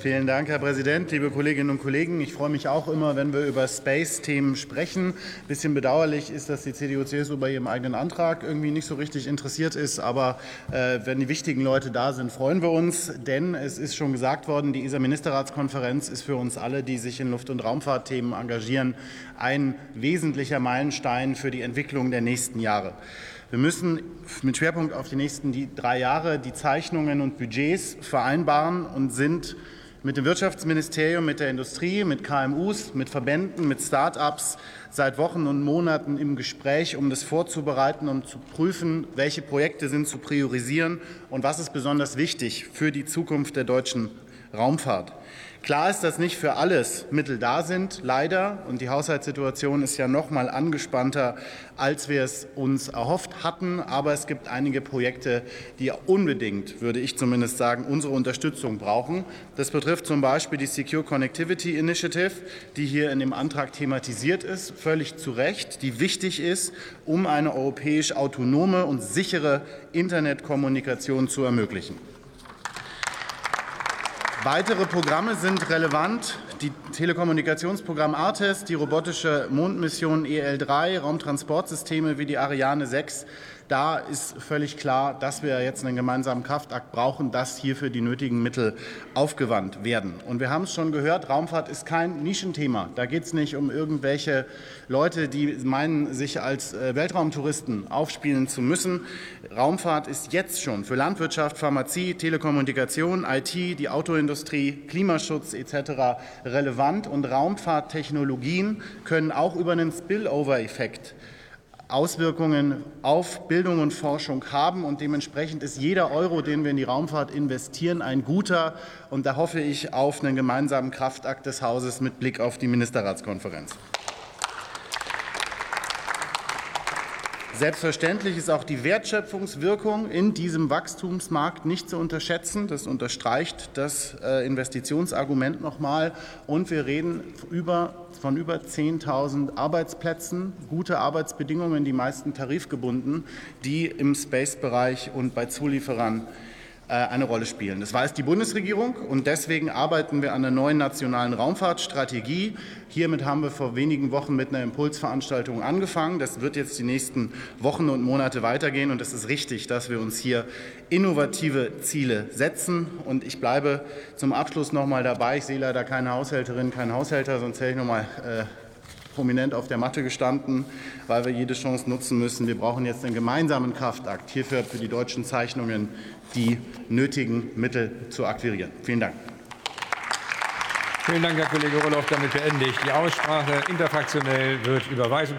Vielen Dank, Herr Präsident, liebe Kolleginnen und Kollegen. Ich freue mich auch immer, wenn wir über Space-Themen sprechen. Ein bisschen bedauerlich ist, dass die CDU-CSU bei ihrem eigenen Antrag irgendwie nicht so richtig interessiert ist. Aber äh, wenn die wichtigen Leute da sind, freuen wir uns. Denn es ist schon gesagt worden, die ESA-Ministerratskonferenz ist für uns alle, die sich in Luft- und Raumfahrtthemen engagieren, ein wesentlicher Meilenstein für die Entwicklung der nächsten Jahre. Wir müssen mit Schwerpunkt auf die nächsten drei Jahre die Zeichnungen und Budgets vereinbaren und sind mit dem Wirtschaftsministerium, mit der Industrie, mit KMUs, mit Verbänden, mit Start-ups seit Wochen und Monaten im Gespräch, um das vorzubereiten und zu prüfen, welche Projekte sind zu priorisieren und was ist besonders wichtig für die Zukunft der deutschen Raumfahrt. Klar ist, dass nicht für alles Mittel da sind, leider. Und die Haushaltssituation ist ja noch mal angespannter, als wir es uns erhofft hatten. Aber es gibt einige Projekte, die unbedingt, würde ich zumindest sagen, unsere Unterstützung brauchen. Das betrifft zum Beispiel die Secure Connectivity Initiative, die hier in dem Antrag thematisiert ist, völlig zu Recht, die wichtig ist, um eine europäisch autonome und sichere Internetkommunikation zu ermöglichen. Weitere Programme sind relevant. Die Telekommunikationsprogramm ARTES, die robotische Mondmission EL3, Raumtransportsysteme wie die Ariane 6 da ist völlig klar, dass wir jetzt einen gemeinsamen Kraftakt brauchen, dass hierfür die nötigen Mittel aufgewandt werden. Und wir haben es schon gehört, Raumfahrt ist kein Nischenthema. Da geht es nicht um irgendwelche Leute, die meinen, sich als äh, Weltraumtouristen aufspielen zu müssen. Raumfahrt ist jetzt schon für Landwirtschaft, Pharmazie, Telekommunikation, IT, die Autoindustrie, Klimaschutz etc. relevant. Und Raumfahrttechnologien können auch über einen Spillover-Effekt Auswirkungen auf Bildung und Forschung haben. Und dementsprechend ist jeder Euro, den wir in die Raumfahrt investieren, ein guter. Und da hoffe ich auf einen gemeinsamen Kraftakt des Hauses mit Blick auf die Ministerratskonferenz. Selbstverständlich ist auch die Wertschöpfungswirkung in diesem Wachstumsmarkt nicht zu unterschätzen. Das unterstreicht das äh, Investitionsargument nochmal. Und wir reden über, von über 10.000 Arbeitsplätzen, gute Arbeitsbedingungen, die meisten tarifgebunden, die im Space-Bereich und bei Zulieferern eine Rolle spielen. Das weiß die Bundesregierung und deswegen arbeiten wir an der neuen nationalen Raumfahrtstrategie. Hiermit haben wir vor wenigen Wochen mit einer Impulsveranstaltung angefangen. Das wird jetzt die nächsten Wochen und Monate weitergehen und es ist richtig, dass wir uns hier innovative Ziele setzen. Und ich bleibe zum Abschluss noch mal dabei. Ich sehe leider keine Haushälterin, keinen Haushälter, sonst hätte ich noch mal äh, prominent auf der Matte gestanden, weil wir jede Chance nutzen müssen. Wir brauchen jetzt einen gemeinsamen Kraftakt hierfür für die deutschen Zeichnungen die nötigen Mittel zu akquirieren. Vielen Dank. Vielen Dank, Herr Kollege Roloff. Damit beende ich die Aussprache. Interfraktionell wird Überweisung der